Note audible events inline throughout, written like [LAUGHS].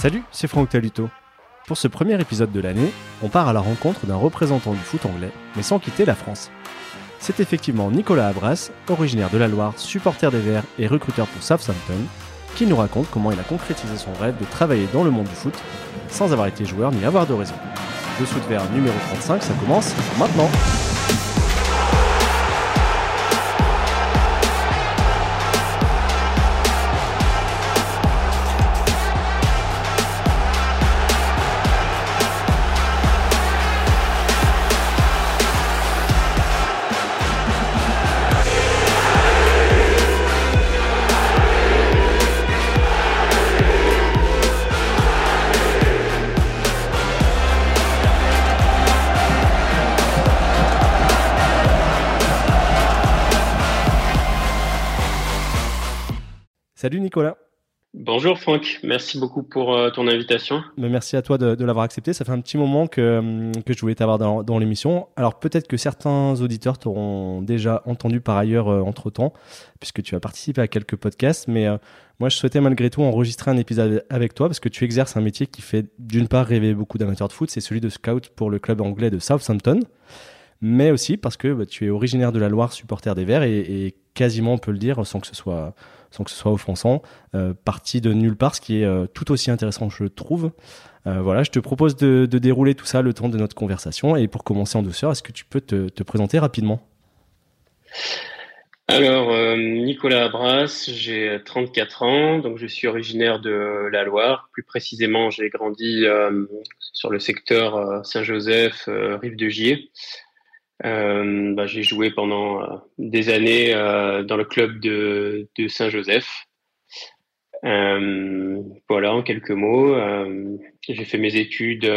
Salut, c'est Franck Taluto. Pour ce premier épisode de l'année, on part à la rencontre d'un représentant du foot anglais, mais sans quitter la France. C'est effectivement Nicolas Abras, originaire de la Loire, supporter des Verts et recruteur pour Southampton, qui nous raconte comment il a concrétisé son rêve de travailler dans le monde du foot sans avoir été joueur ni avoir de raison. Le foot vert numéro 35, ça commence maintenant. Salut Nicolas. Bonjour Franck, merci beaucoup pour euh, ton invitation. Merci à toi de, l'avoir accepté. Ça fait un petit moment que, hum, que je voulais t'avoir dans, l'émission. Alors peut-être que certains auditeurs t'auront déjà entendu par ailleurs euh, entre-temps, puisque tu as participé à quelques podcasts. Mais euh, moi, je souhaitais malgré tout enregistrer un épisode avec toi, parce que tu exerces un métier qui fait d'une part rêver beaucoup d'amateurs de foot, c'est celui de scout pour le club anglais de Southampton mais aussi parce que bah, tu es originaire de la Loire, supporter des Verts, et, quasiment, on peut le dire, sans que ce soit, sans que ce soit offensant, euh, parti de nulle part, ce qui est euh, tout aussi intéressant, je trouve. Euh, voilà, je te propose de, dérouler tout ça le temps de notre conversation, et pour commencer en douceur, est-ce que tu peux te, présenter rapidement? Alors, Nicolas Abras, j'ai 34 ans, donc je suis originaire de la Loire. Plus précisément, j'ai grandi sur le secteur Saint-Joseph, Rive de Gier. Euh, bah, j'ai joué pendant euh, des années euh, dans le club de, de Saint-Joseph. Voilà, en quelques mots. j'ai fait mes études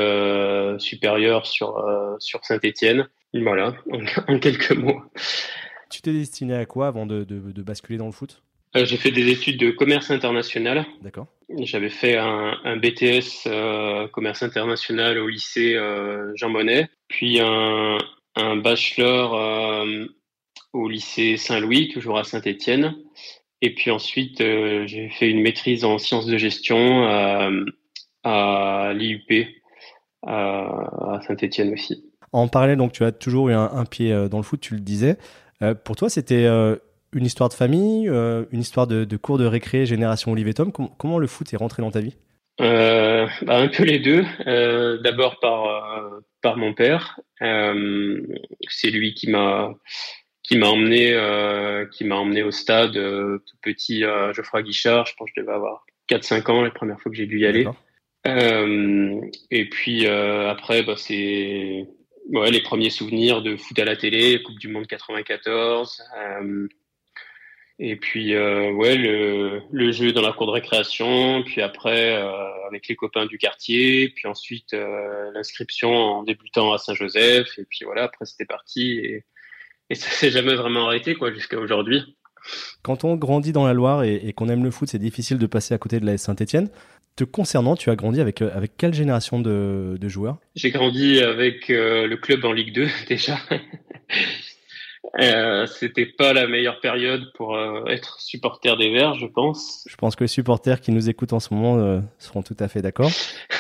supérieures sur, sur Saint-Étienne. Voilà, [LAUGHS] en, quelques mots. Tu t'es destiné à quoi avant de, de, de basculer dans le foot? J'ai fait des études de commerce international. D'accord. J'avais fait un, un BTS commerce international au lycée Jean Monnet, puis un, un bachelor euh, au lycée Saint-Louis, toujours à Saint-Étienne. Et puis ensuite, euh, j'ai fait une maîtrise en sciences de gestion euh, à l'IUP, à Saint-Étienne aussi. En parallèle, donc tu as toujours eu un, pied dans le foot, tu le disais. pour toi, c'était une histoire de famille, une histoire de, cours de récré, génération Olivetum. comment le foot est rentré dans ta vie? Bah, Un peu les deux. D'abord par, par mon père. Euh, c'est lui qui m'a qui m'a emmené euh, qui m'a emmené au stade tout petit Geoffroy Guichard. Je pense que je devais avoir 4-5 ans la première fois que j'ai dû y aller. et puis après, bah, c'est ouais, les premiers souvenirs de foot à la télé, Coupe du Monde 94. Et puis, euh, ouais, le, le, jeu dans la cour de récréation, puis après, euh, avec les copains du quartier, puis ensuite euh, l'inscription en débutant à Saint-Joseph, et puis voilà, après c'était parti, et, et ça s'est jamais vraiment arrêté, quoi, jusqu'à aujourd'hui. Quand on grandit dans la Loire et, et qu'on aime le foot, c'est difficile de passer à côté de la Saint-Etienne. Te concernant, tu as grandi avec, avec quelle génération de, de joueurs? J'ai grandi avec le club en Ligue 2, [LAUGHS] déjà. Euh, c'était pas la meilleure période pour euh, être supporter des Verts, je pense. Je pense que les supporters qui nous écoutent en ce moment euh, seront tout à fait d'accord.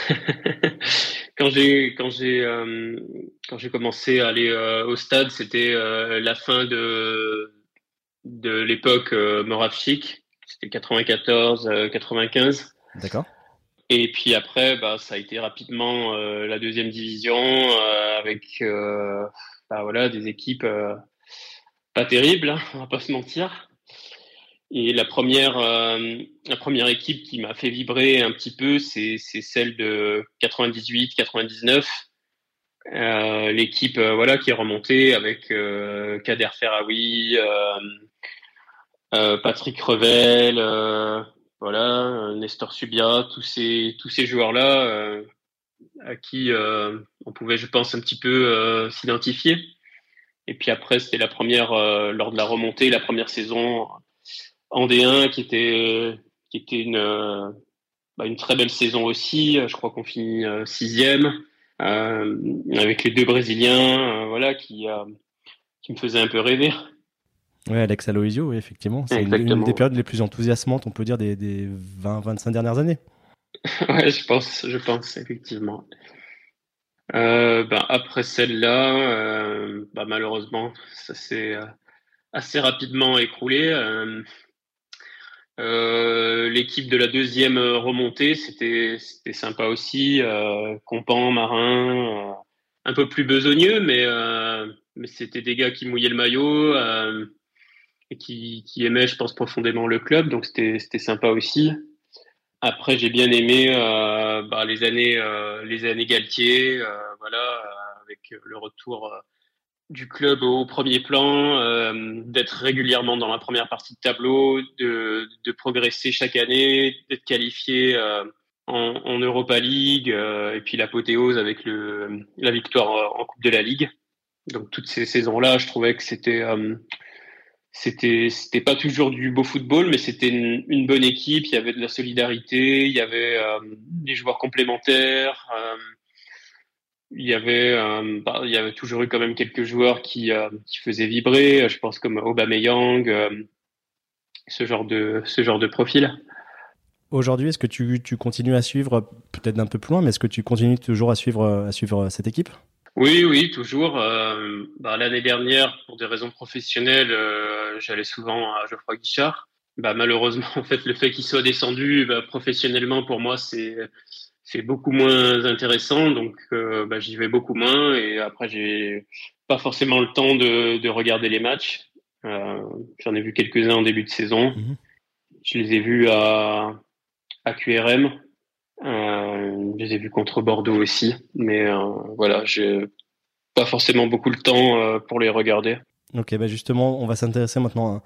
[LAUGHS] quand j'ai quand j'ai quand j'ai commencé à aller au stade, c'était la fin de de l'époque Moravchik, c'était 94 95. D'accord. Et puis après, bah, ça a été rapidement la deuxième division avec bah, voilà des équipes pas terrible, hein, on va pas se mentir. Et la première, euh, la première équipe qui m'a fait vibrer un petit peu, c'est celle de 98-99. Euh, L'équipe euh, voilà qui est remontée avec Kader Ferraoui, Patrick Revel, voilà Nestor Subia, tous ces tous ces joueurs là à qui on pouvait, je pense, un petit peu s'identifier. Et puis après, c'était la première, euh, lors de la remontée, la première saison en D1 qui était, qui était une, euh, bah, une très belle saison aussi. Je crois qu'on finit euh, sixième avec les deux Brésiliens, voilà, qui, qui me faisaient un peu rêver. Oui, Alex Aloisio, effectivement. C'est une, des périodes les plus enthousiasmantes, on peut dire, des, des 20-25 dernières années. [LAUGHS] ouais, je pense, je pense effectivement. Euh, ben, après celle-là, euh, ben, malheureusement, ça s'est euh, assez rapidement écroulé. L'équipe de la deuxième remontée, c'était sympa aussi. Compan, Marin, un peu plus besogneux, mais, c'était des gars qui mouillaient le maillot et qui aimaient, je pense, profondément le club, donc c'était sympa aussi. Après, j'ai bien aimé euh, bah, les années euh, les années Galtier, euh, voilà, avec le retour du club au premier plan, d'être régulièrement dans la première partie de tableau, de, de progresser chaque année, d'être qualifié en, en, Europa League, et puis l'apothéose avec le, la victoire en Coupe de la Ligue. Donc toutes ces saisons-là, je trouvais que c'était c'était c'était pas toujours du beau football, mais c'était une, bonne équipe. Il y avait de la solidarité, il y avait euh, des joueurs complémentaires. Euh, il y avait euh, bah, il y avait toujours eu quand même quelques joueurs qui faisaient vibrer. Je pense comme Aubameyang, ce genre de ce genre de profil. Aujourd'hui, est-ce que tu, continues à suivre peut-être d'un peu plus loin, mais est-ce que tu continues toujours à suivre cette équipe? Oui, oui, toujours. Euh, bah, L'année dernière, pour des raisons professionnelles, euh, j'allais souvent à Geoffroy Guichard. Bah, malheureusement, [LAUGHS] en fait, le fait qu'il soit descendu, bah, professionnellement, pour moi, c'est c'est beaucoup moins intéressant. Donc, euh, bah, j'y vais beaucoup moins. Et après, j'ai pas forcément le temps de, de regarder les matchs. Euh, J'en ai vu quelques-uns en début de saison. Mhm. Je les ai vus à, à QRM. Euh, je les ai vus contre Bordeaux aussi, mais euh, voilà, j'ai pas forcément beaucoup le temps euh, pour les regarder. Ok, bah justement, on va s'intéresser maintenant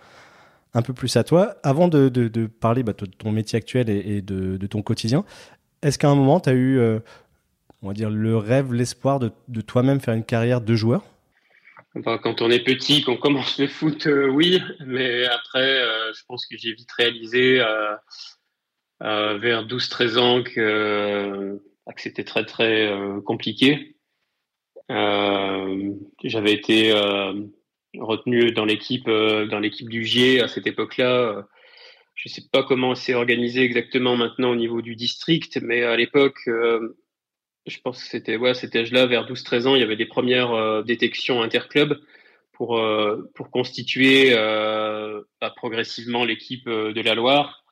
un, peu plus à toi. Avant de, de, parler bah, de ton métier actuel et, de, de, ton quotidien, est-ce qu'à un moment, tu as eu, on va dire, le rêve, l'espoir de, de toi-même faire une carrière de joueur? Enfin, Quand on est petit, qu'on commence le foot, oui, mais après, je pense que j'ai vite réalisé euh, vers 12-13 ans que, euh, que c'était très très euh, compliqué. J'avais été retenu dans l'équipe dans l'équipe du GIE à cette époque-là. je ne sais pas comment c'est organisé exactement maintenant au niveau du district, mais à l'époque, je pense que c'était ouais, cet âge-là, vers 12-13 ans, il y avait des premières détections interclubs pour pour constituer bah, progressivement l'équipe de la Loire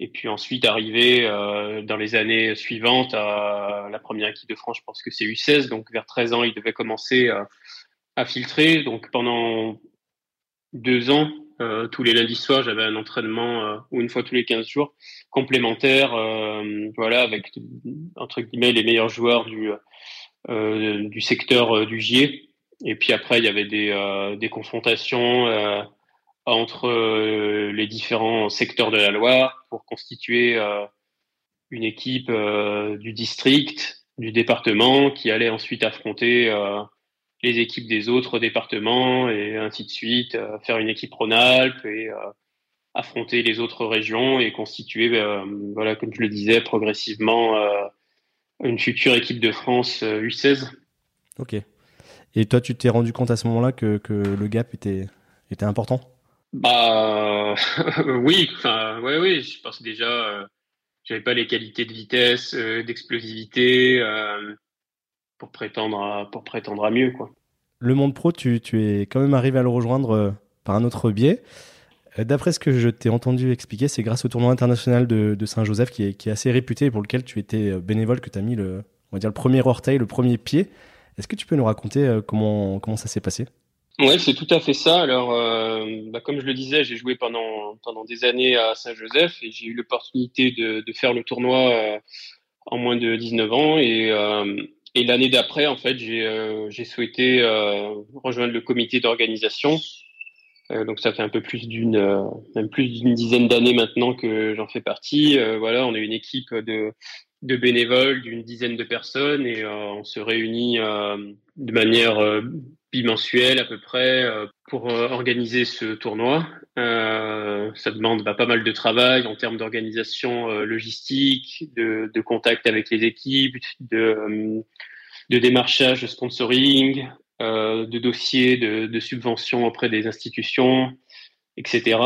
et puis ensuite arriver euh, dans les années suivantes à la première équipe de France, je pense que c'est U16, donc vers 13 ans, il devait commencer à, à filtrer. Donc pendant deux ans, euh, tous les lundis soirs, j'avais un entraînement euh, ou une fois tous les 15 jours complémentaire, euh, voilà, avec entre guillemets les meilleurs joueurs du euh, du secteur du GIE. Et puis après, il y avait des, des confrontations entre euh, les différents secteurs de la Loire pour constituer euh, une équipe euh, du district, du département, qui allait ensuite affronter les équipes des autres départements et ainsi de suite, faire une équipe Rhône-Alpes et affronter les autres régions et constituer, voilà, comme je le disais, progressivement une future équipe de France U16. Ok. Et toi, tu t'es rendu compte à ce moment-là que, le gap était important? Bah [LAUGHS] oui, enfin oui, je pense déjà euh, j'avais pas les qualités de vitesse, euh, d'explosivité euh, pour prétendre à, pour prétendre à mieux quoi. Le monde pro, tu, tu es quand même arrivé à le rejoindre par un autre biais. D'après ce que je t'ai entendu expliquer, c'est grâce au tournoi international de, Saint-Joseph qui est, assez réputé et pour lequel tu étais bénévole que tu as mis le, on dire le premier orteil, le premier pied. Est-ce que tu peux nous raconter comment ça s'est passé? Ouais, c'est tout à fait ça. Alors, euh, bah, comme je le disais, j'ai joué pendant pendant des années à Saint-Joseph et j'ai eu l'opportunité de, de, faire le tournoi euh, en moins de 19 ans et euh, et l'année d'après, en fait, j'ai souhaité rejoindre le comité d'organisation. donc, ça fait un peu plus d'une même dizaine d'années maintenant que j'en fais partie. voilà, on est une équipe de de bénévoles d'une dizaine de personnes et on se réunit de manière bimensuel à peu près euh, pour euh, organiser ce tournoi. Euh, ça demande bah, pas mal de travail en termes d'organisation logistique, de, de, contact avec les équipes, de, démarchage, de sponsoring, de dossiers de, de subventions auprès des institutions, etc.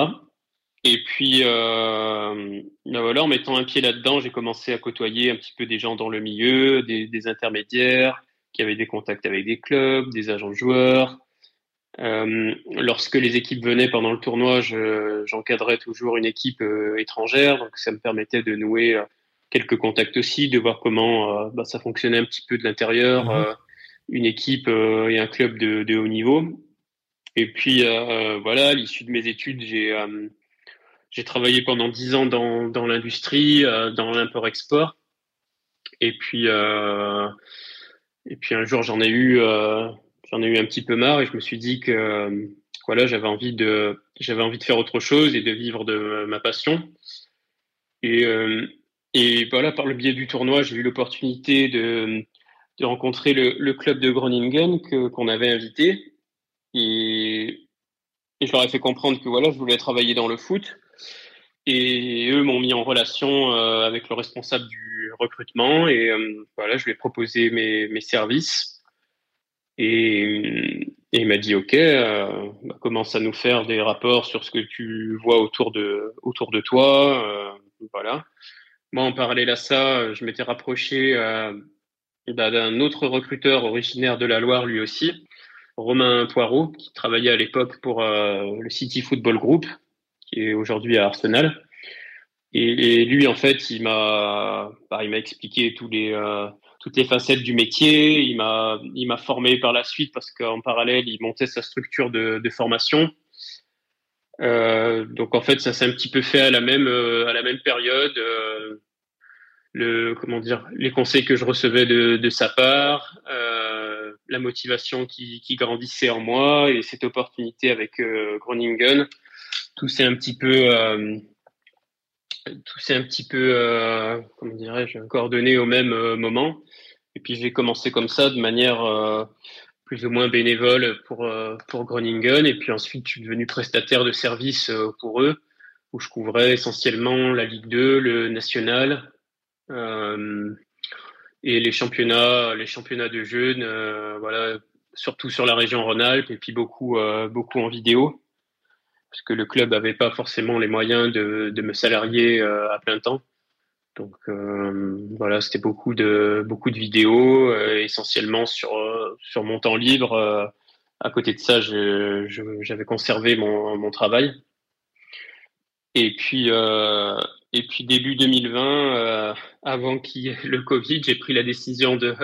Et puis, ben voilà, en mettant un pied là-dedans, j'ai commencé à côtoyer un petit peu des gens dans le milieu, des intermédiaires, qui avaient des contacts avec des clubs, des agents de joueurs. Euh, lorsque les équipes venaient pendant le tournoi, j'encadrais toujours une équipe euh, étrangère, donc ça me permettait de nouer euh, quelques contacts aussi, de voir comment bah, ça fonctionnait un petit peu de l'intérieur, mhm. une équipe et un club de, de, haut niveau. Et puis voilà, à l'issue de mes études, j'ai j'ai travaillé pendant dix ans dans, dans l'industrie, euh, dans l'import-export. Et puis, euh, et puis un jour, j'en ai eu, euh, ai eu un petit peu marre et je me suis dit que voilà, j'avais envie de, envie de faire autre chose et de vivre de ma passion. Et, et voilà, par le biais du tournoi, j'ai eu l'opportunité de, de rencontrer le, club de Groningen que qu'on avait invité et, et je leur ai fait comprendre que voilà, je voulais travailler dans le foot et eux m'ont mis en relation euh, avec le responsable du recrutement et euh, voilà, je lui ai proposé mes, mes services. Et, et il m'a dit OK, euh, bah, commence à nous faire des rapports sur ce que tu vois autour de autour de toi, euh, voilà. Moi, en parallèle à ça, je m'étais rapproché bah, d'un autre recruteur originaire de la Loire, lui aussi, Romain Poirot, qui travaillait à l'époque pour le City Football Group, qui est aujourd'hui à Arsenal. Et, lui, en fait, il m'a, bah, il m'a expliqué tous les, euh, toutes les facettes du métier. Il m'a, il m'a formé par la suite parce qu'en parallèle, il montait sa structure de, de formation. Euh, donc en fait, ça s'est un petit peu fait à la même, euh, à la même période. Euh, le, comment dire, les conseils que je recevais de, de sa part, euh, la motivation qui, qui, grandissait en moi et cette opportunité avec Groningen tout s'est un petit peu euh, tout s'est un petit peu euh, comment dirais-je coordonné au même euh, moment. Et puis j'ai commencé comme ça de manière plus ou moins bénévole pour pour Groningen. Et puis ensuite je suis devenu prestataire de services pour eux où je couvrais essentiellement la Ligue 2, le national et les championnats les championnats de jeunes voilà surtout sur la région Rhône-Alpes et puis beaucoup beaucoup en vidéo parce que le club n'avait pas forcément les moyens de, me salarier euh, à plein temps. Donc euh, voilà, c'était beaucoup de beaucoup de vidéos, euh, essentiellement sur sur mon temps libre. à côté de ça, j'avais conservé mon, mon travail. Et puis et puis début 2020, avant qu'il le Covid, j'ai pris la décision de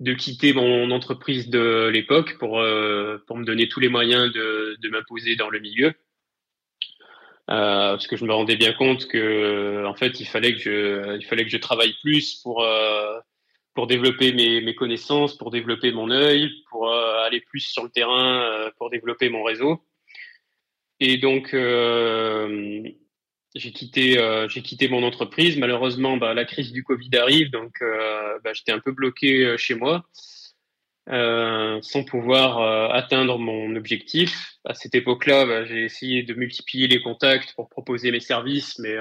de quitter mon entreprise de l'époque pour, euh, pour me donner tous les moyens de, de m'imposer dans le milieu. Euh, parce que je me rendais bien compte que en fait il fallait que je il fallait que je travaille plus pour euh, pour développer mes, mes connaissances pour développer mon œil pour euh, aller plus sur le terrain euh, pour développer mon réseau et donc j'ai quitté, euh, j'ai quitté mon entreprise. Malheureusement, bah, la crise du Covid arrive, donc euh, bah, j'étais un peu bloqué euh, chez moi, euh, sans pouvoir euh, atteindre mon objectif. À cette époque-là, bah, j'ai essayé de multiplier les contacts pour proposer mes services, mais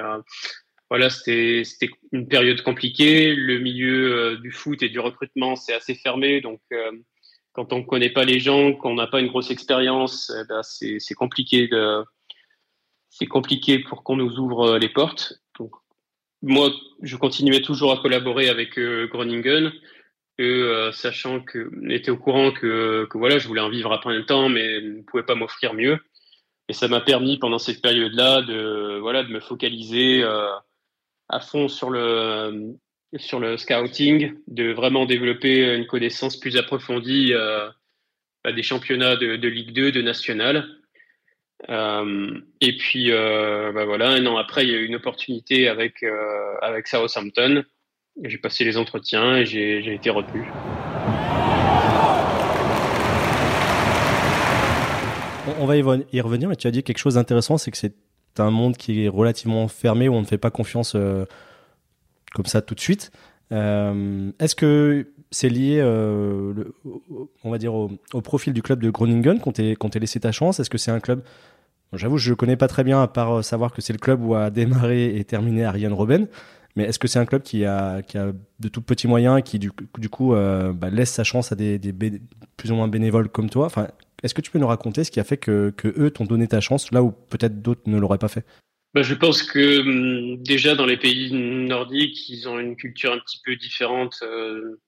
voilà, c'était, une période compliquée. Le milieu du foot et du recrutement, c'est assez fermé, donc quand on ne connaît pas les gens, qu'on n'a pas une grosse expérience, eh ben, c'est compliqué de c'est compliqué pour qu'on nous ouvre euh, les portes. Donc, moi, je continuais toujours à collaborer avec euh, Groningen, euh, sachant que étaient au courant que, voilà, je voulais en vivre à plein temps, mais ne pouvait pas m'offrir mieux. Et ça m'a permis pendant cette période-là de voilà de me focaliser à fond sur le sur le scouting, de vraiment développer une connaissance plus approfondie bah, des championnats de, de Ligue 2, de National. Euh, et puis, euh, bah voilà, un an après, il y a eu une opportunité avec, euh, avec Southampton. J'ai passé les entretiens et j'ai été retenu. On va y revenir, mais tu as dit quelque chose d'intéressant, c'est que c'est un monde qui est relativement fermé, où on ne fait pas confiance euh, comme ça tout de suite. Euh, Est-ce que c'est lié, on va dire, au, profil du club de Groningen qu'on t'ait laissé ta chance? Est-ce que c'est un club J'avoue, je ne connais pas très bien, à part euh, savoir que c'est le club où a démarré et terminé Ariane Robben. Mais est-ce que c'est un club qui a, qui a de tout petits moyens, qui du, coup euh, bah, laisse sa chance à des, plus ou moins bénévoles comme toi? Enfin, Est-ce que tu peux nous raconter ce qui a fait que, eux t'ont donné ta chance là où peut-être d'autres ne l'auraient pas fait? Bah, je pense que hum, déjà dans les pays nordiques, ils ont une culture un petit peu différente euh,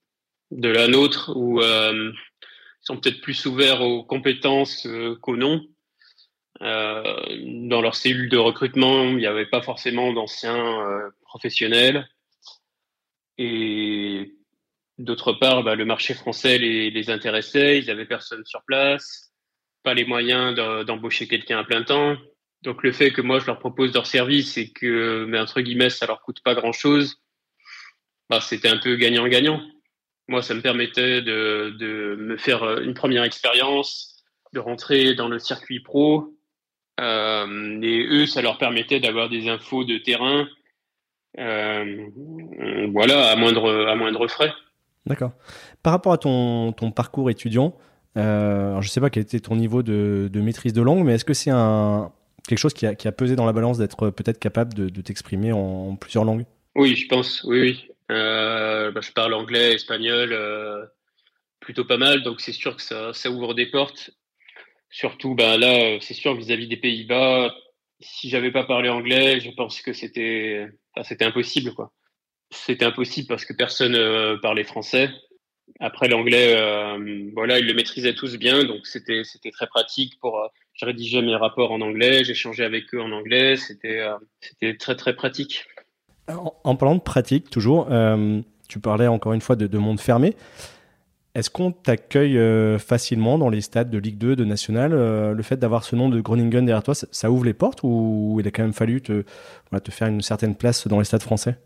de la nôtre, où ils sont peut-être plus ouverts aux compétences qu'aux noms. Dans leur cellule de recrutement, il n'y avait pas forcément d'anciens professionnels. Et d'autre part, bah, le marché français les, les intéressait, ils n'avaient personne sur place, pas les moyens d'embaucher quelqu'un à plein temps. Donc le fait que moi je leur propose leur service et que, mais entre guillemets, ça leur coûte pas grand chose, bah, c'était un peu gagnant-gagnant. Moi, ça me permettait de, de, me faire euh, une première expérience, de rentrer dans le circuit pro. Euh, et eux, ça leur permettait d'avoir des infos de terrain, euh, voilà, à moindre, à moindre frais. D'accord. Par rapport à ton, ton parcours étudiant, euh, je ne sais pas quel était ton niveau de, de maîtrise de langue, mais est-ce que c'est un, quelque chose qui a, qui a, pesé dans la balance d'être peut-être capable de, de t'exprimer en, plusieurs langues? Oui, je pense, oui, oui. Euh, bah, je parle anglais, espagnol, euh, plutôt pas mal, donc c'est sûr que ça, ça, ouvre des portes. Surtout, bah, là, c'est sûr vis-à-vis des Pays-Bas, si j'avais pas parlé anglais, je pense que c'était, c'était impossible, quoi. C'était impossible parce que personne euh, parlait français. Après l'anglais, euh, voilà, ils le maîtrisaient tous bien, donc c'était très pratique pour je rédigeais mes rapports en anglais, j'échangeais avec eux en anglais, c'était euh, très très pratique. En, parlant de pratique, toujours, euh, tu parlais encore une fois de, monde fermé. Est-ce qu'on t'accueille euh, facilement dans les stades de Ligue 2, de National Le fait d'avoir ce nom de Groningen derrière toi, ça, ouvre les portes ou il a quand même fallu te, te faire une certaine place dans les stades français?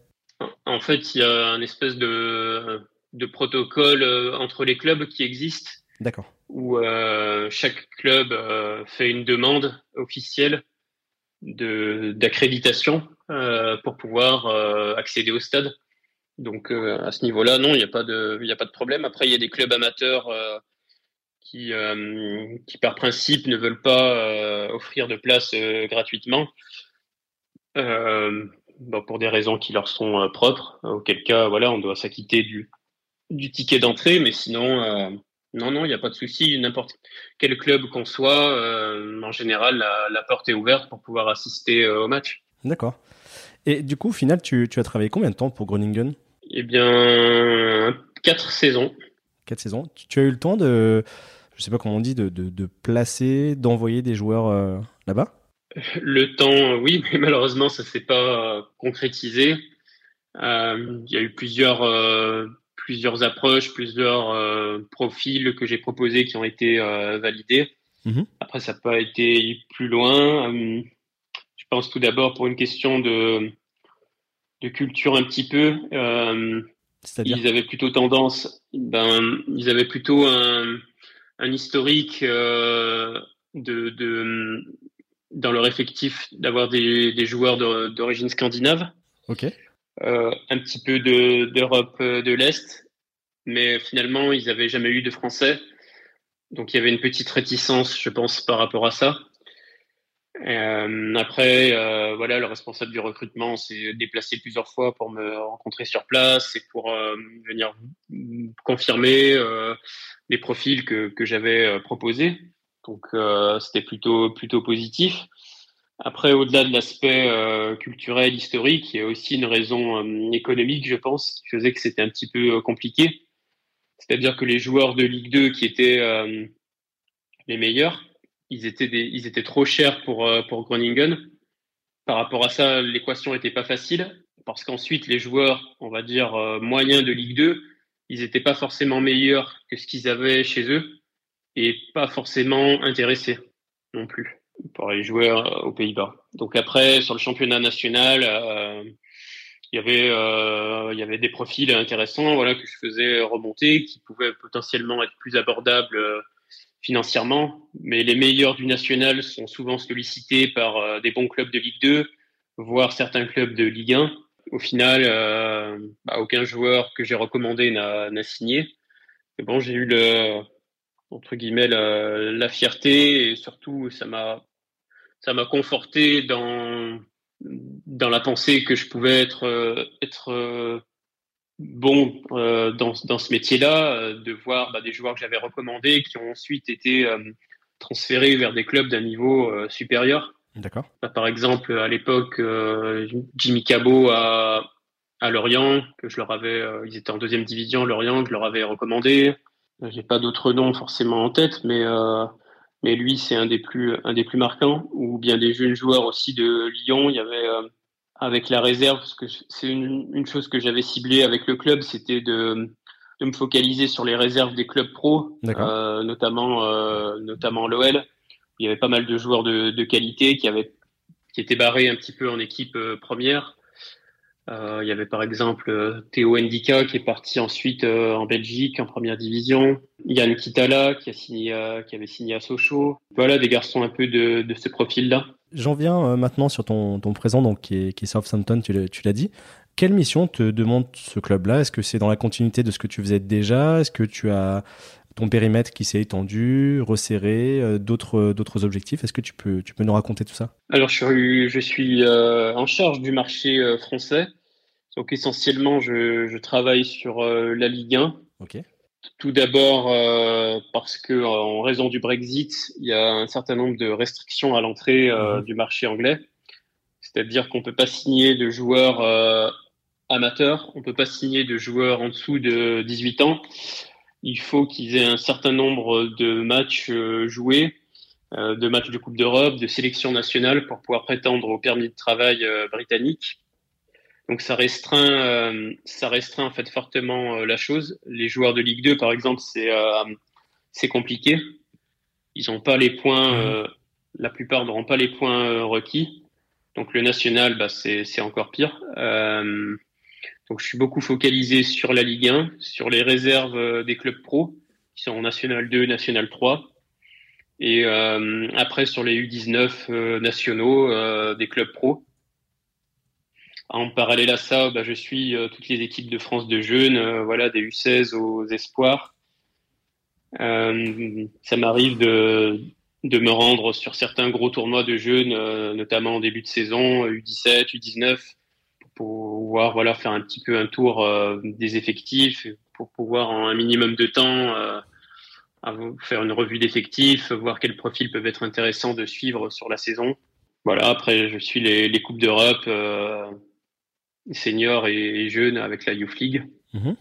En fait, il y a un espèce de, de protocole entre les clubs qui existe D'accord. Où euh, chaque club euh, fait une demande officielle d'accréditation euh, pour pouvoir euh, accéder au stade. Donc euh, à ce niveau-là, non, il n'y a pas de a pas de problème. Après, il y a des clubs amateurs qui qui par principe ne veulent pas offrir de place gratuitement. Bon, pour des raisons qui leur sont propres, auquel cas, voilà, on doit s'acquitter du, du ticket d'entrée, mais sinon, non, non, il n'y a pas de souci. N'importe quel club qu'on soit, euh, en général, la, porte est ouverte pour pouvoir assister euh, au match. D'accord. Et du coup, au final, tu, as travaillé combien de temps pour Groningen? Eh bien, quatre saisons. Quatre saisons. Tu, as eu le temps de, je ne sais pas comment on dit, de, de, placer, d'envoyer des joueurs euh, là-bas? Le temps, oui, [LAUGHS] mais malheureusement, ça ne s'est pas concrétisé. Il y a eu plusieurs plusieurs approches, plusieurs euh, profils que j'ai proposés qui ont été euh, validés. Mhm. Après, ça n'a pas été plus loin. Euh, je pense tout d'abord pour une question de, de culture un petit peu. ils avaient plutôt tendance, ben, ils avaient plutôt un, un historique de, de, dans leur effectif d'avoir des, des joueurs d'origine scandinave. Ok. Euh, un petit peu d'Europe de, de l'Est, mais finalement, ils n'avaient jamais eu de Français. Donc il y avait une petite réticence, je pense, par rapport à ça. Euh, après, euh, voilà, le responsable du recrutement s'est déplacé plusieurs fois pour me rencontrer sur place et pour euh, venir confirmer euh, les profils que, que j'avais euh, proposés. Donc c'était plutôt plutôt positif. Après, au-delà de l'aspect culturel, historique, il y a aussi une raison économique, je pense, qui faisait que c'était un petit peu compliqué. C'est-à-dire que les joueurs de Ligue 2 qui étaient les meilleurs, ils étaient, des, ils étaient trop chers pour, pour Groningen. Par rapport à ça, l'équation n'était pas facile, parce qu'ensuite, les joueurs, on va dire, moyens de Ligue 2, ils n'étaient pas forcément meilleurs que ce qu'ils avaient chez eux, et pas forcément intéressés non plus pour aller jouer euh, aux Pays-Bas. Donc après, sur le championnat national, euh, il y avait euh, il y avait des profils intéressants, voilà, que je faisais remonter, qui pouvaient potentiellement être plus abordables financièrement. Mais les meilleurs du national sont souvent sollicités par des bons clubs de Ligue 2, voire certains clubs de Ligue 1. Au final, bah, aucun joueur que j'ai recommandé n'a signé. Mais bon, j'ai eu le entre guillemets la, la, fierté et surtout ça m'a ça m'a conforté dans dans la pensée que je pouvais être être euh, bon euh, dans, dans ce métier-là, euh, de voir bah, des joueurs que j'avais recommandés qui ont ensuite été transférés vers des clubs d'un niveau supérieur. D'accord. Bah, par exemple, à l'époque, Jimmy Cabot à, à Lorient, que je leur avais, ils étaient en deuxième division, Lorient, que je leur avais recommandé. J'ai pas d'autres noms forcément en tête, mais mais lui c'est un des plus un des plus marquants. Ou bien des jeunes joueurs aussi de Lyon. Il y avait avec la réserve, parce que c'est une, une, chose que j'avais ciblée avec le club, c'était de, de, me focaliser sur les réserves des clubs pro, euh, notamment, euh, notamment l'OL. Il y avait pas mal de joueurs de, de, qualité qui, avaient, qui étaient barrés un petit peu en équipe euh, première. Euh, il y avait par exemple Théo Ndika qui est parti ensuite en Belgique en première division. Yann Kitala qui, a signé, qui avait signé à Sochaux. Voilà, des garçons un peu de, de ce profil-là. J'en viens euh, maintenant sur ton, ton présent, donc, qui, est, qui est Southampton, tu l'as dit. Quelle mission te demande ce club-là? Est-ce que c'est dans la continuité de ce que tu faisais déjà? Est-ce que tu as ton périmètre qui s'est étendu, resserré, euh, d'autres, d'autres objectifs? Est-ce que tu peux, tu peux nous raconter tout ça? Alors, je suis, je suis euh, en charge du marché français. Donc, essentiellement, je, je travaille sur la Ligue 1. Ok. Tout d'abord euh, parce que en raison du Brexit, il y a un certain nombre de restrictions à l'entrée euh, mhm. du marché anglais. C'est-à-dire qu'on peut pas signer de joueurs euh, amateurs, on peut pas signer de joueurs en dessous de 18 ans. Il faut qu'ils aient un certain nombre de matchs joués, de matchs de Coupe d'Europe, de sélection nationale pour pouvoir prétendre au permis de travail britannique. Donc ça restreint, euh, ça restreint en fait fortement euh, la chose. Les joueurs de Ligue 2, par exemple, c'est euh, c'est compliqué. Ils n'ont pas les points, mhm. la plupart n'auront pas les points requis. Donc le national, bah, c'est encore pire. donc je suis beaucoup focalisé sur la Ligue 1, sur les réserves des clubs pro qui sont en National 2, National 3. Et après sur les U19 nationaux des clubs pro. En parallèle à ça, bah, je suis euh, toutes les équipes de France de jeunes, euh, voilà, des U16 aux espoirs. Euh, ça m'arrive de, de me rendre sur certains gros tournois de jeunes, notamment en début de saison, U17, U19, pour pouvoir voilà, faire un petit peu un tour des effectifs, pour pouvoir en un minimum de temps faire une revue d'effectifs, voir quels profils peuvent être intéressants de suivre sur la saison. Voilà, après, je suis les, les Coupes d'Europe seniors et, jeunes avec la Youth League. Mhm.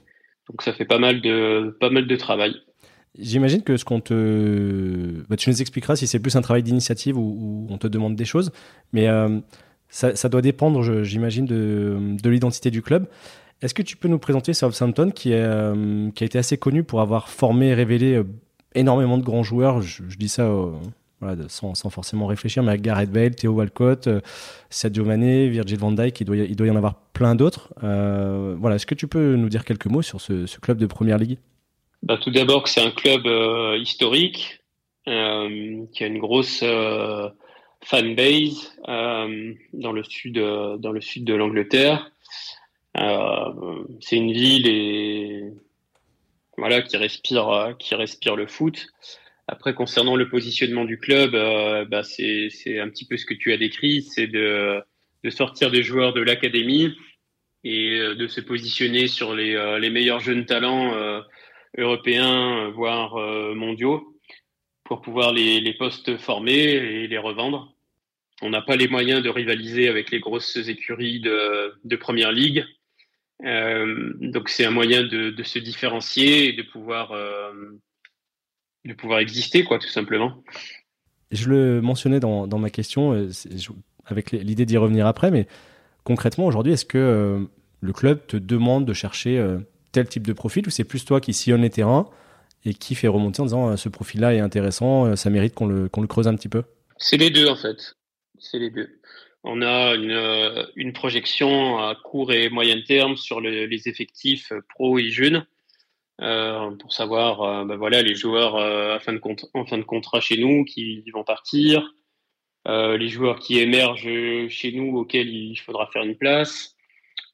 Donc ça fait pas mal de, pas mal de travail. J'imagine que ce qu'on te. Bah, tu nous expliqueras si c'est plus un travail d'initiative ou, on te demande des choses, mais euh, ça, doit dépendre, j'imagine, de, de l'identité du club. Est-ce que tu peux nous présenter Southampton qui, est, euh, qui a été assez connu pour avoir formé et révélé euh, énormément de grands joueurs? Je, dis ça sans, forcément réfléchir, mais avec Gareth Bale, Theo Walcott, euh, Sadio Mané, Virgil van Dijk, il doit, y en avoir plein d'autres. Euh, voilà, est-ce que tu peux nous dire quelques mots sur ce, club de Première Ligue? Bah, Tout d'abord, c'est un club euh, historique qui a une grosse fanbase dans le sud, de l'Angleterre. c'est une ville qui respire le foot. Après, concernant le positionnement du club, euh, bah, c'est un petit peu ce que tu as décrit, c'est de, de, sortir des joueurs de l'académie et euh, de se positionner sur les, euh, les meilleurs jeunes talents européens, voire mondiaux, pour pouvoir les, les postes former et les revendre. On n'a pas les moyens de rivaliser avec les grosses écuries de, de première ligue. donc c'est un moyen de, de, se différencier et de pouvoir de pouvoir exister, quoi, tout simplement. Je le mentionnais dans, dans ma question, euh, avec l'idée d'y revenir après, mais concrètement, aujourd'hui, est-ce que euh, le club te demande de chercher euh, tel type de profil ou c'est plus toi qui sillonne les terrains et qui fait remonter en disant ce profil-là est intéressant, ça mérite qu'on le, qu'on le creuse un petit peu? C'est les deux, en fait. C'est les deux. On a une, une, projection à court et moyen terme sur les effectifs pro et jeunes. Euh, pour savoir ben voilà, les joueurs euh, en fin de contrat chez nous qui vont partir, les joueurs qui émergent chez nous auxquels il faudra faire une place,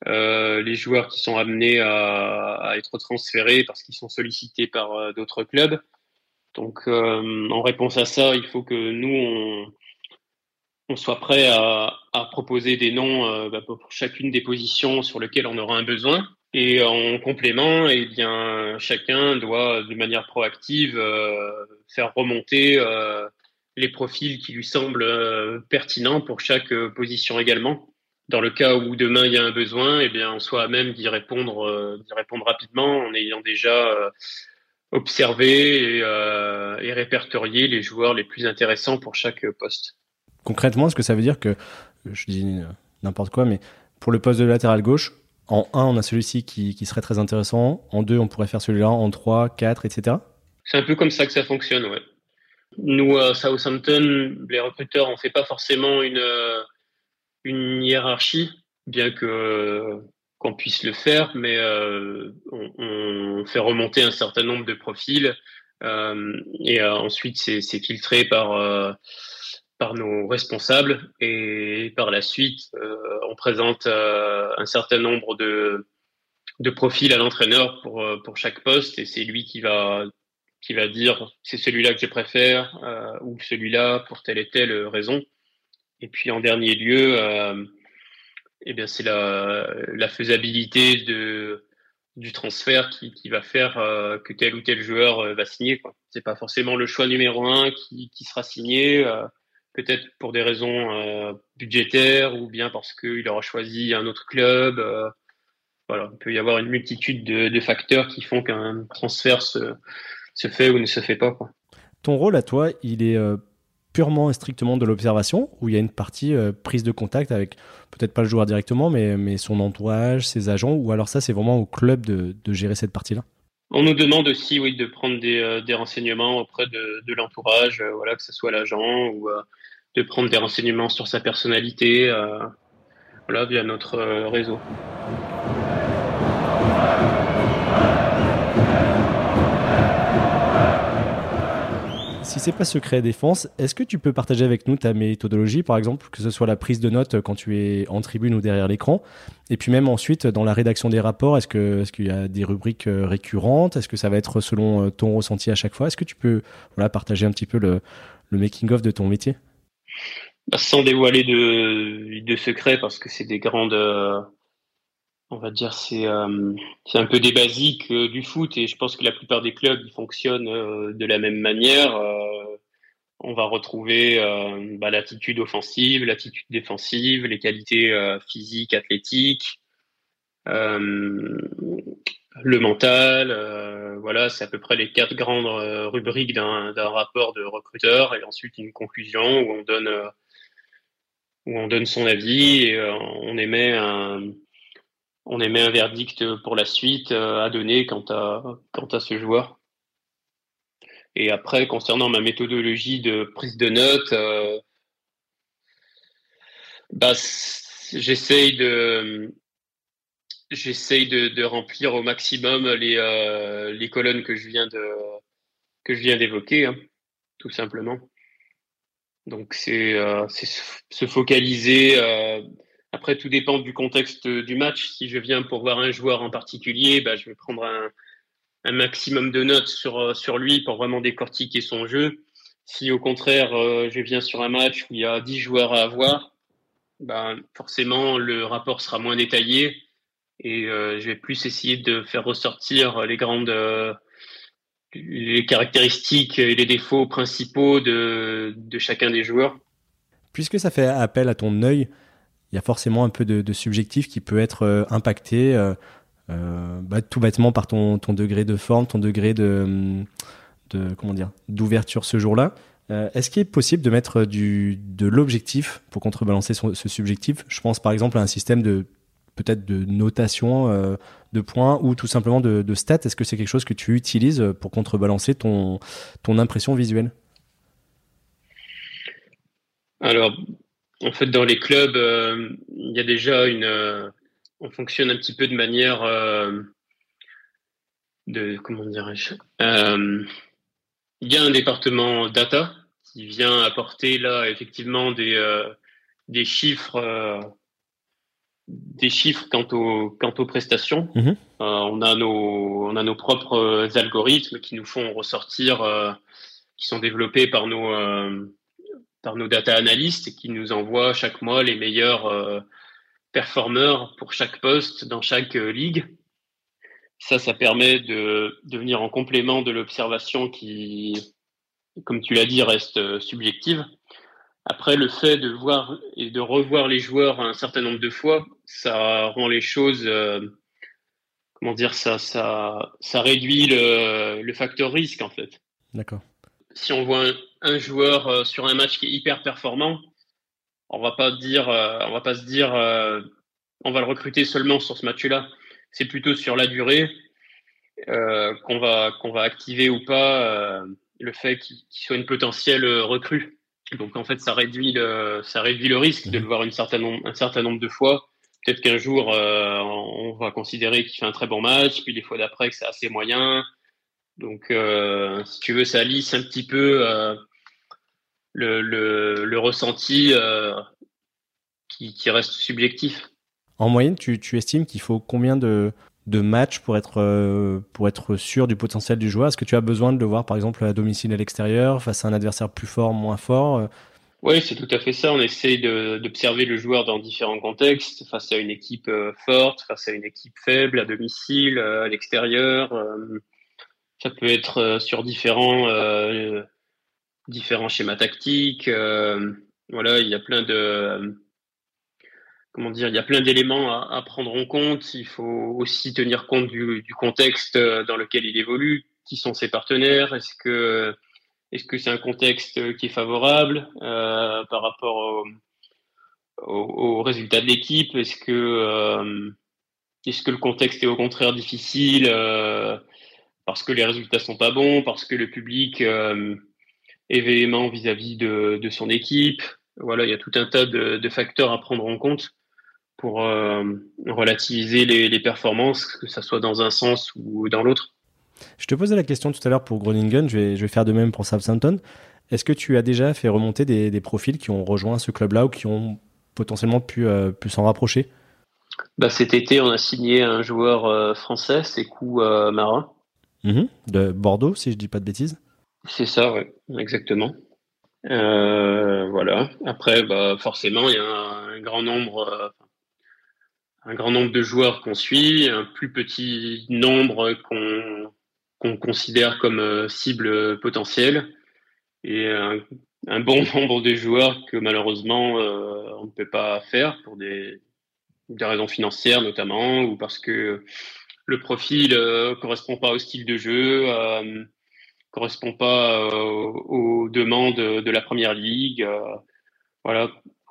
les joueurs qui sont amenés à, être transférés parce qu'ils sont sollicités par d'autres clubs. Donc, en réponse à ça, il faut que nous, on, on soit prêt à, à, proposer des noms bah, pour chacune des positions sur lesquelles on aura un besoin. Et en complément, eh bien, chacun doit, de manière proactive, faire remonter les profils qui lui semblent pertinents pour chaque position également dans le cas où demain il y a un besoin, eh bien, on soit à même d'y répondre, euh, d'y répondre rapidement en ayant déjà euh, observé euh, et, répertorié les joueurs les plus intéressants pour chaque poste. Concrètement, est-ce que ça veut dire que, je dis n'importe quoi, mais pour le poste de latéral gauche, en 1, on a celui-ci qui, qui, serait très intéressant, en 2, on pourrait faire celui-là, en 3, 4, etc. C'est un peu comme ça que ça fonctionne, ouais. Nous, à Southampton, les recruteurs, on ne fait pas forcément une une hiérarchie, bien que qu'on puisse le faire, mais euh, on, fait remonter un certain nombre de profils euh, et euh, ensuite c'est filtré par par nos responsables et par la suite on présente un certain nombre de de profils à l'entraîneur pour pour chaque poste et c'est lui qui va qui va dire c'est celui-là que je préfère ou celui-là pour telle et telle raison. Et puis en dernier lieu, euh, eh bien c'est la, faisabilité de, du transfert qui, qui va faire euh, que tel ou tel joueur euh, va signer. Quoi. C'est pas forcément le choix numéro un qui, qui sera signé, euh, peut-être pour des raisons euh, budgétaires ou bien parce qu'il aura choisi un autre club. voilà, il peut y avoir une multitude de, de facteurs qui font qu'un transfert se, se fait ou ne se fait pas. Quoi. Ton rôle à toi, il est purement et strictement de l'observation, où il y a une partie euh, prise de contact avec peut-être pas le joueur directement, mais, mais son entourage, ses agents, ou alors ça c'est vraiment au club de, de gérer cette partie-là? On nous demande aussi oui, de prendre des, euh, des renseignements auprès de, de l'entourage, euh, voilà, que ce soit l'agent, ou de prendre des renseignements sur sa personnalité, voilà, via notre réseau. si c'est pas secret défense, est-ce que tu peux partager avec nous ta méthodologie, par exemple, que ce soit la prise de notes quand tu es en tribune ou derrière l'écran, et puis même ensuite dans la rédaction des rapports, est-ce que est-ce qu'il y a des rubriques euh, récurrentes, est-ce que ça va être selon euh, ton ressenti à chaque fois, est-ce que tu peux voilà partager un petit peu le, le making of de ton métier? Bah, Sans dévoiler de, secrets, parce que c'est des grandes euh, on va dire c'est euh, c'est un peu des basiques euh, du foot et je pense que la plupart des clubs ils fonctionnent de la même manière. on va retrouver bah, l'attitude offensive, l'attitude défensive, les qualités physiques, athlétiques, le mental. voilà, c'est à peu près les quatre grandes rubriques d'un rapport de recruteur et ensuite une conclusion où on donne où on donne son avis et on émet un verdict pour la suite euh, à donner quant à, ce joueur. Et après, concernant ma méthodologie de prise de notes, euh, bah, j'essaye de j'essaye de, remplir au maximum les, euh, les colonnes que je viens de que je viens d'évoquer, hein, tout simplement. Donc c'est se focaliser après, tout dépend du contexte du match. Si je viens pour voir un joueur en particulier, bah, je vais prendre un, un maximum de notes sur, euh, sur lui pour vraiment décortiquer son jeu. Si au contraire, euh, je viens sur un match où il y a 10 joueurs à avoir, bah, forcément, le rapport sera moins détaillé et euh, je vais plus essayer de faire ressortir les grandes les caractéristiques et les défauts principaux de, de chacun des joueurs. Puisque ça fait appel à ton œil, il y a forcément un peu de, subjectif qui peut être euh, impacté euh, euh, bah, tout bêtement par ton, ton, degré de forme, ton degré de, de comment dire d'ouverture ce jour-là. Est-ce qu'il est possible de mettre du, de l'objectif pour contrebalancer ce subjectif? Je pense par exemple à un système de peut-être de notation de points ou tout simplement de, stats. Est-ce que c'est quelque chose que tu utilises pour contrebalancer ton, impression visuelle? Alors, en fait, dans les clubs, euh, il y a déjà une. Euh, on fonctionne un petit peu de manière euh, de comment dirais-je. il y a un département data qui vient apporter là effectivement des chiffres des chiffres quant aux quant aux prestations. Mm-hmm. on a nos on a nos propres algorithmes qui nous font ressortir qui sont développés par nos par nos data analystes qui nous envoient chaque mois les meilleurs euh, performeurs pour chaque poste dans chaque euh, ligue. Ça, ça permet de, de venir en complément de l'observation qui, comme tu l'as dit, reste subjective. Après, le fait de voir et de revoir les joueurs un certain nombre de fois, ça rend les choses, euh, comment dire, ça, ça, ça réduit le, le facteur risque en fait. D'accord. Si on voit un, joueur euh, sur un match qui est hyper performant, on va pas dire, euh, on va pas se dire, on va le recruter seulement sur ce match-là. C'est plutôt sur la durée qu'on va qu'on va activer ou pas le fait qu'il soit une potentielle recrue. Donc en fait, ça réduit le, ça réduit le risque de le voir une certaine nombre, un certain nombre de fois. Peut-être qu'un jour, euh, on va considérer qu'il fait un très bon match, puis des fois d'après que c'est assez moyen. Donc, euh, si tu veux, ça lisse un petit peu euh, le, le, ressenti qui, reste subjectif. En moyenne, tu, tu estimes qu'il faut combien de, de matchs pour être, pour être sûr du potentiel du joueur? Est-ce que tu as besoin de le voir, par exemple, à domicile à l'extérieur, face à un adversaire plus fort, moins fort? Oui, c'est tout à fait ça. On essaye d'observer le joueur dans différents contextes, face à une équipe euh, forte, face à une équipe faible, à domicile, à l'extérieur. Ça peut être sur différents, différents schémas tactiques. Voilà, il y a plein de comment dire, il y a plein d'éléments à, prendre en compte. Il faut aussi tenir compte du, contexte euh, dans lequel il évolue. Qui sont ses partenaires Est-ce que est-ce que c'est un contexte qui est favorable euh, par rapport au, résultat de l'équipe? Est-ce que euh, que le contexte est au contraire difficile parce que les résultats sont pas bons, parce que le public est véhément vis-à-vis de, son équipe? Voilà, il y a tout un tas de, facteurs à prendre en compte pour euh, relativiser les, performances, que ce soit dans un sens ou dans l'autre. Je te posais la question tout à l'heure pour Groningen, je vais, je vais faire de même pour Southampton. Est-ce que tu as déjà fait remonter des, profils qui ont rejoint ce club-là ou qui ont potentiellement pu, euh, pu s'en rapprocher? Bah, Cet été, on a signé un joueur euh, français, Sekou Marin. Mhm. de Bordeaux, si je dis pas de bêtises C'est ça, oui, exactement. voilà. Après, bah, forcément, il y a un grand nombre, un grand nombre de joueurs qu'on suit, un plus petit nombre qu'on qu'on considère comme euh, cible potentielle et un, bon [LAUGHS] nombre de joueurs que malheureusement euh, on ne peut pas faire pour des, raisons financières notamment ou parce que le profil euh, correspond pas au style de jeu, euh, correspond pas aux, demandes de la première ligue. voilà,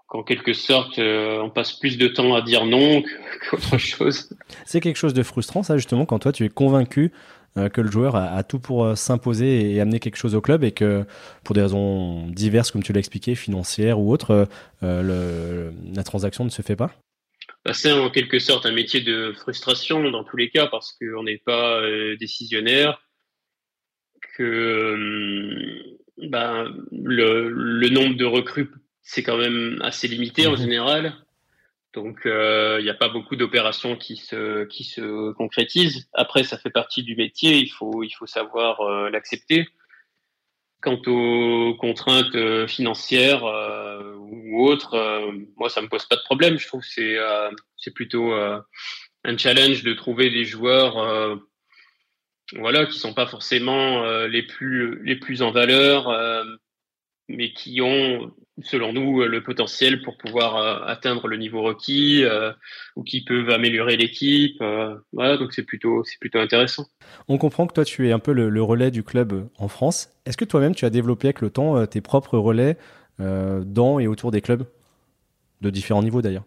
qu'en quelque sorte, euh, on passe plus de temps à dire non [LAUGHS] qu'autre chose. C'est quelque chose de frustrant, ça, justement, quand toi, tu es convaincu euh, que le joueur a, tout pour euh, s'imposer et amener quelque chose au club et que, pour des raisons diverses, comme tu l'as expliqué, financières ou autres, le, la transaction ne se fait pas? Bah, C'est en quelque sorte un métier de frustration dans tous les cas parce qu'on n'est pas décisionnaire, que bah, le, le nombre de recrues c'est quand même assez limité en mhm. général. Donc, euh, il n'y a pas beaucoup d'opérations qui se, qui se concrétisent. Après, ça fait partie du métier, il faut, il faut savoir euh, l'accepter. Quant aux contraintes euh, financières ou autres, moi, ça me pose pas de problème. Je trouve que c'est, c'est plutôt un challenge de trouver des joueurs voilà, qui sont pas forcément les, plus, les plus en valeur mais qui ont, selon nous, le potentiel pour pouvoir euh, atteindre le niveau requis euh, ou qui peuvent améliorer l'équipe. Euh, voilà, donc c'est plutôt, c'est plutôt intéressant. On comprend que toi, tu es un peu le, relais du club en France. Est-ce que toi-même, tu as développé avec le temps tes propres relais dans et autour des clubs, de différents niveaux d'ailleurs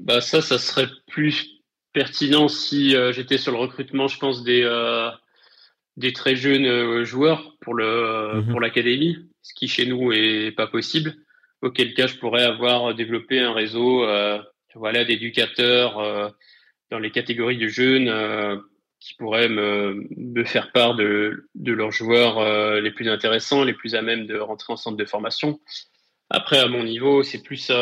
bah Ça, ça serait plus pertinent si j'étais sur le recrutement, je pense, des des très jeunes joueurs pour le mhm. pour l'académie ce qui chez nous est pas possible. Auquel cas, je pourrais avoir développé un réseau, euh, voilà, d'éducateurs euh, dans les catégories de jeunes euh, qui pourraient me, faire part de, leurs joueurs les plus intéressants, les plus à même de rentrer en centre de formation. Après, à mon niveau, c'est plus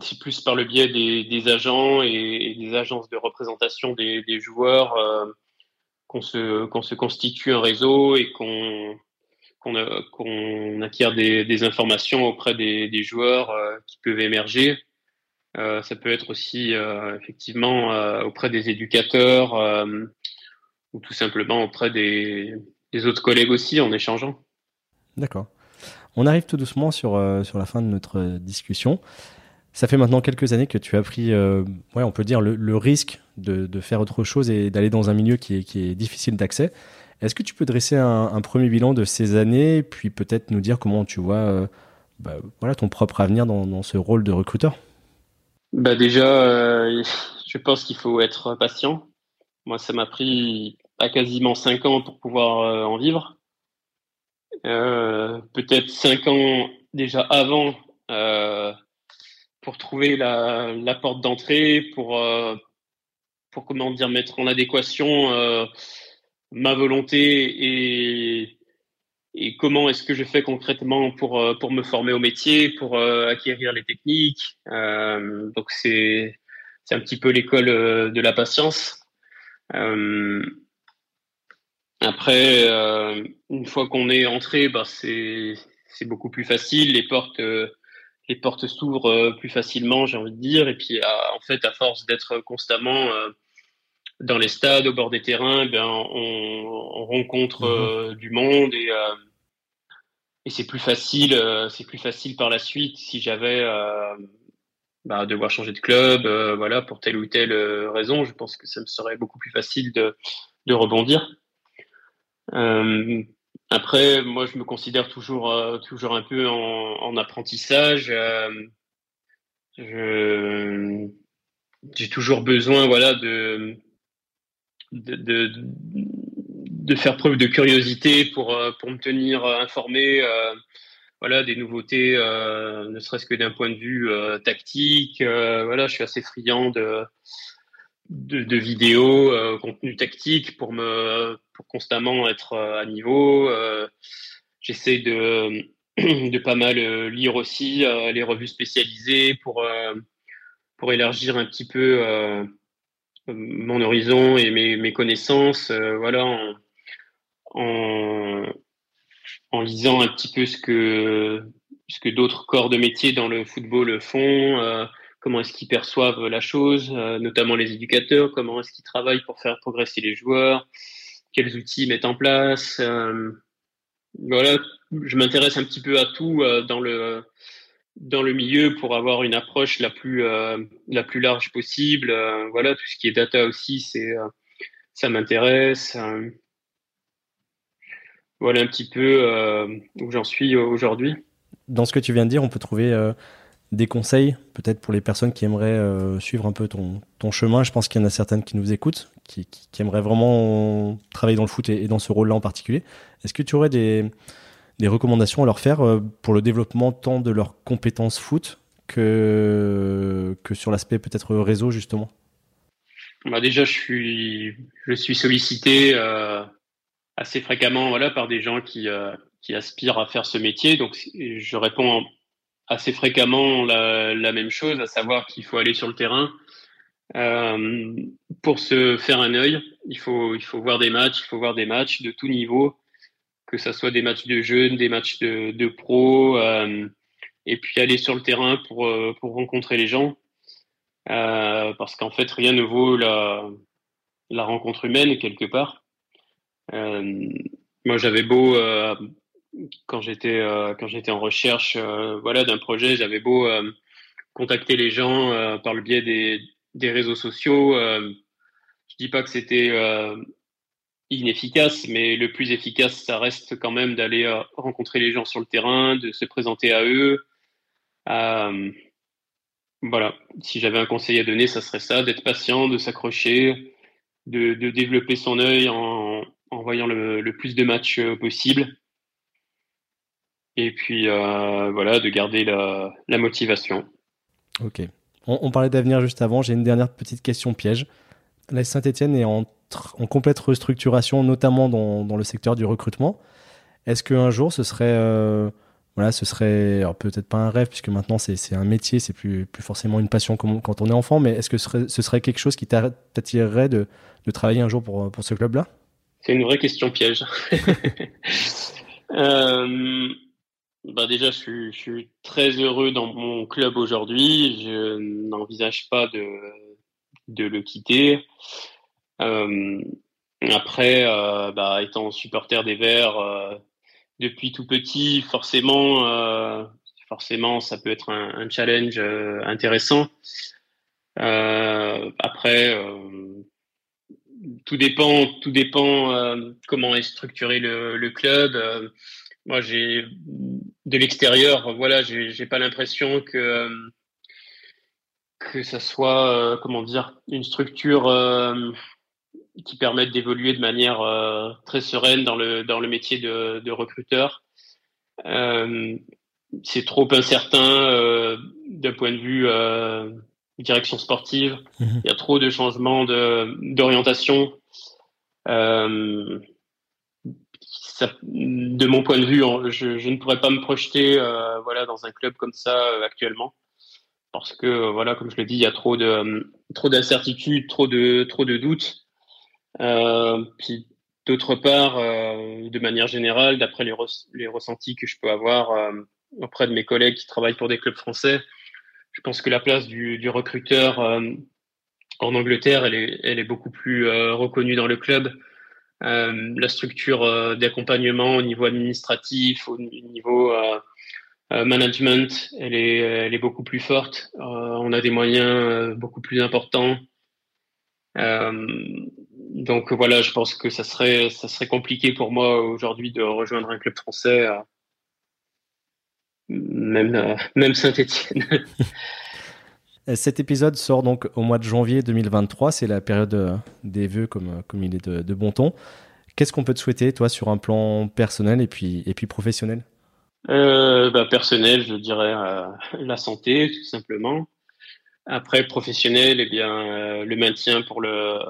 c'est plus par le biais des, agents et, des agences de représentation des joueurs qu'on se, constitue un réseau et qu'on qu'on acquiert des, informations auprès des, joueurs euh, qui peuvent émerger. ça peut être aussi effectivement auprès des éducateurs ou tout simplement auprès des, autres collègues aussi en échangeant. D'accord. On arrive tout doucement sur la fin de notre discussion. Ça fait maintenant quelques années que tu as pris, ouais, on peut dire, le, risque de, faire autre chose et d'aller dans un milieu qui est, difficile d'accès. Est-ce que tu peux dresser un, premier bilan de ces années, puis peut-être nous dire comment tu vois euh, bah, voilà, ton propre avenir dans, ce rôle de recruteur? Bah Déjà, euh, [LAUGHS] je pense qu'il faut être patient. Moi, ça m'a pris à quasiment 5 ans pour pouvoir euh, en vivre. peut-être 5 ans déjà avant pour trouver la, porte d'entrée, pour, pour comment dire, mettre en adéquation ma volonté et, et comment est-ce que je fais concrètement pour, euh, pour me former au métier, pour euh, acquérir les techniques. Euh, donc c'est c'est un petit peu l'école de la patience. après, une fois qu'on est entré, bah c'est c'est beaucoup plus facile. Les portes les portes s'ouvrent plus facilement, j'ai envie de dire. Et puis en fait, à force d'être constamment dans les stades, au bord des terrains, ben, on, rencontre mhm. euh, du monde et, euh, et c'est plus facile, euh, c'est plus facile par la suite si j'avais bah, devoir changer de club, voilà, pour telle ou telle raison. Je pense que ça me serait beaucoup plus facile de, de rebondir. Après, moi, je me considère toujours, toujours un peu en, en apprentissage. je, j'ai toujours besoin, voilà, de de, faire preuve de curiosité pour, euh, pour me tenir informé euh, voilà, des nouveautés, euh, ne serait-ce que d'un point de vue tactique. voilà, je suis assez friand de, de, vidéos, contenu tactique pour, me, pour constamment être à niveau. J'essaie de, [CLEARS THROAT] de pas mal lire aussi les revues spécialisées pour, pour élargir un petit peu mon horizon et mes, mes connaissances, euh, voilà, en, en, en, lisant un petit peu ce que, ce que d'autres corps de métier dans le football font, euh, comment est-ce qu'ils perçoivent la chose, euh, notamment les éducateurs, comment est-ce qu'ils travaillent pour faire progresser les joueurs, quels outils mettent en place. voilà, je m'intéresse un petit peu à tout dans le dans le milieu pour avoir une approche la plus euh, la plus large possible. Euh, voilà, tout ce qui est data aussi, c'est euh, ça m'intéresse. voilà un petit peu où j'en suis aujourd'hui. Dans ce que tu viens de dire, on peut trouver des conseils, peut-être pour les personnes qui aimeraient suivre un peu ton, ton chemin. Je pense qu'il y en a certaines qui nous écoutent, qui, qui, aimeraient vraiment travailler dans le foot et dans ce rôle-là en particulier. Est-ce que tu aurais des, des recommandations à leur faire euh, pour le développement tant de leurs compétences foot que, que sur l'aspect peut-être réseau justement? Bah Déjà, je suis, je suis sollicité euh, assez fréquemment voilà, par des gens qui, euh, qui aspirent à faire ce métier. Donc, je réponds assez fréquemment la, la même chose, à savoir qu'il faut aller sur le terrain. Euh, pour se faire un œil, il faut, il faut voir des matchs, il faut voir des matchs de tout niveau que ce soit des matchs de jeunes, des matchs de, de pros, euh, et puis aller sur le terrain pour, euh, pour rencontrer les gens. Euh, parce qu'en fait, rien ne vaut la, la rencontre humaine quelque part. moi, j'avais beau, quand j'étais quand j'étais en recherche voilà, d'un projet, j'avais beau contacter les gens par le biais des, des réseaux sociaux. je dis pas que c'était inefficace, mais le plus efficace, ça reste quand même d'aller euh, rencontrer les gens sur le terrain, de se présenter à eux. Euh, voilà, si j'avais un conseil à donner, ça serait ça, d'être patient, de s'accrocher, de, développer son œil en, voyant le, plus de matchs euh, possible. Et puis voilà, de garder la, motivation. Ok. On, on parlait d'avenir juste avant. J'ai une dernière petite question piège. La Saint-Etienne est en en complète restructuration, notamment dans, le secteur du recrutement. Est-ce qu'un jour, ce serait, euh, voilà, ce serait peut-être pas un rêve, puisque maintenant c'est un métier, c'est plus, plus forcément une passion comme quand on est enfant, mais est-ce que ce serait, ce serait, quelque chose qui t'attirerait de, de, travailler un jour pour, pour ce club-là? C'est une vraie question piège. [LAUGHS] euh, bah déjà, je suis, très heureux dans mon club aujourd'hui. Je n'envisage pas de, de le quitter. Euh, après, euh, bah, étant supporter des Verts euh, depuis tout petit, forcément, forcément, ça peut être un, un challenge intéressant. après, tout dépend, tout dépend comment est structuré le, le club moi, j'ai de l'extérieur, voilà, j'ai pas l'impression que que ça soit, euh, comment dire, une structure euh, qui permette d'évoluer de manière euh, très sereine dans le dans le métier de, de recruteur. c'est trop incertain d'un point de vue direction sportive. Mmh Il y a trop de changements d'orientation. De mon point de vue, je, ne pourrais pas me projeter euh, voilà, dans un club comme ça euh, actuellement. Parce que, euh, voilà, comme je le dis, il y a trop de trop d'incertitudes, trop de, doutes. puis, d'autre part, de manière générale, d'après les, les, ressentis que je peux avoir auprès de mes collègues qui travaillent pour des clubs français, je pense que la place du, du recruteur en Angleterre, elle est, elle est beaucoup plus reconnue dans le club. Euh, la structure euh, d'accompagnement au niveau administratif, au niveau euh, management, elle est, beaucoup plus forte. on a des moyens beaucoup plus importants. donc voilà, je pense que ça serait, ça serait compliqué pour moi aujourd'hui de rejoindre un club français, même, même Saint-Etienne. [LAUGHS] Cet épisode sort donc au mois de janvier 2023, c'est la période euh, des vœux comme, euh, comme il est de, bon ton. Qu'est-ce qu'on peut te souhaiter, toi, sur un plan personnel et puis, et puis professionnel? Euh, bah, Personnel, je dirais [LAUGHS] la santé, tout simplement. Après, professionnel, eh bien, le maintien pour, le,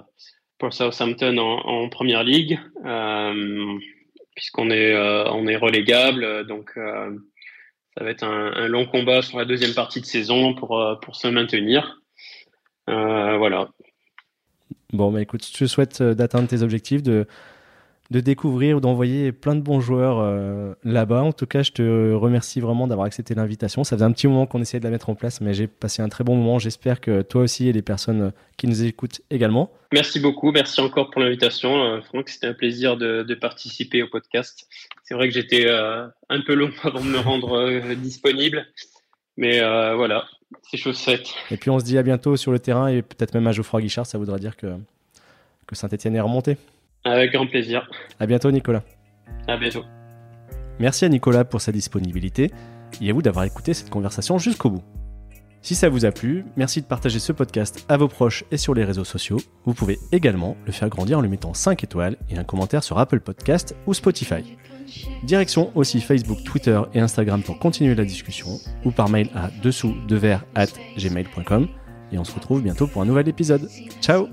pour Southampton en, première ligue, puisqu'on est, est relégable. Donc, ça va être un, long combat sur la deuxième partie de saison pour, euh, pour se maintenir. Euh, voilà. Bon, bah écoute, je te souhaite euh, d'atteindre tes objectifs, de, de découvrir ou d'envoyer plein de bons joueurs euh, là-bas. En tout cas, je te remercie vraiment d'avoir accepté l'invitation. Ça faisait un petit moment qu'on essayait de la mettre en place, mais j'ai passé un très bon moment. J'espère que toi aussi et les personnes euh, qui nous écoutent également. Merci beaucoup. Merci encore pour l'invitation. Euh, Franck, c'était un plaisir de, participer au podcast. C'est vrai que j'étais un peu long [LAUGHS] avant de me rendre disponible, mais voilà, c'est chose faite. Et puis on se dit à bientôt sur le terrain et peut-être même à Geoffroy Guichard. Ça voudra dire que, que Saint-Etienne est remonté. Avec grand plaisir. À bientôt, Nicolas. À bientôt. Merci à Nicolas pour sa disponibilité et à vous d'avoir écouté cette conversation jusqu'au bout. Si ça vous a plu, merci de partager ce podcast à vos proches et sur les réseaux sociaux. Vous pouvez également le faire grandir en lui mettant 5 étoiles et un commentaire sur Apple Podcast ou Spotify. Direction aussi Facebook, Twitter et Instagram pour continuer la discussion ou par mail à dessous de at gmail.com et on se retrouve bientôt pour un nouvel épisode. Ciao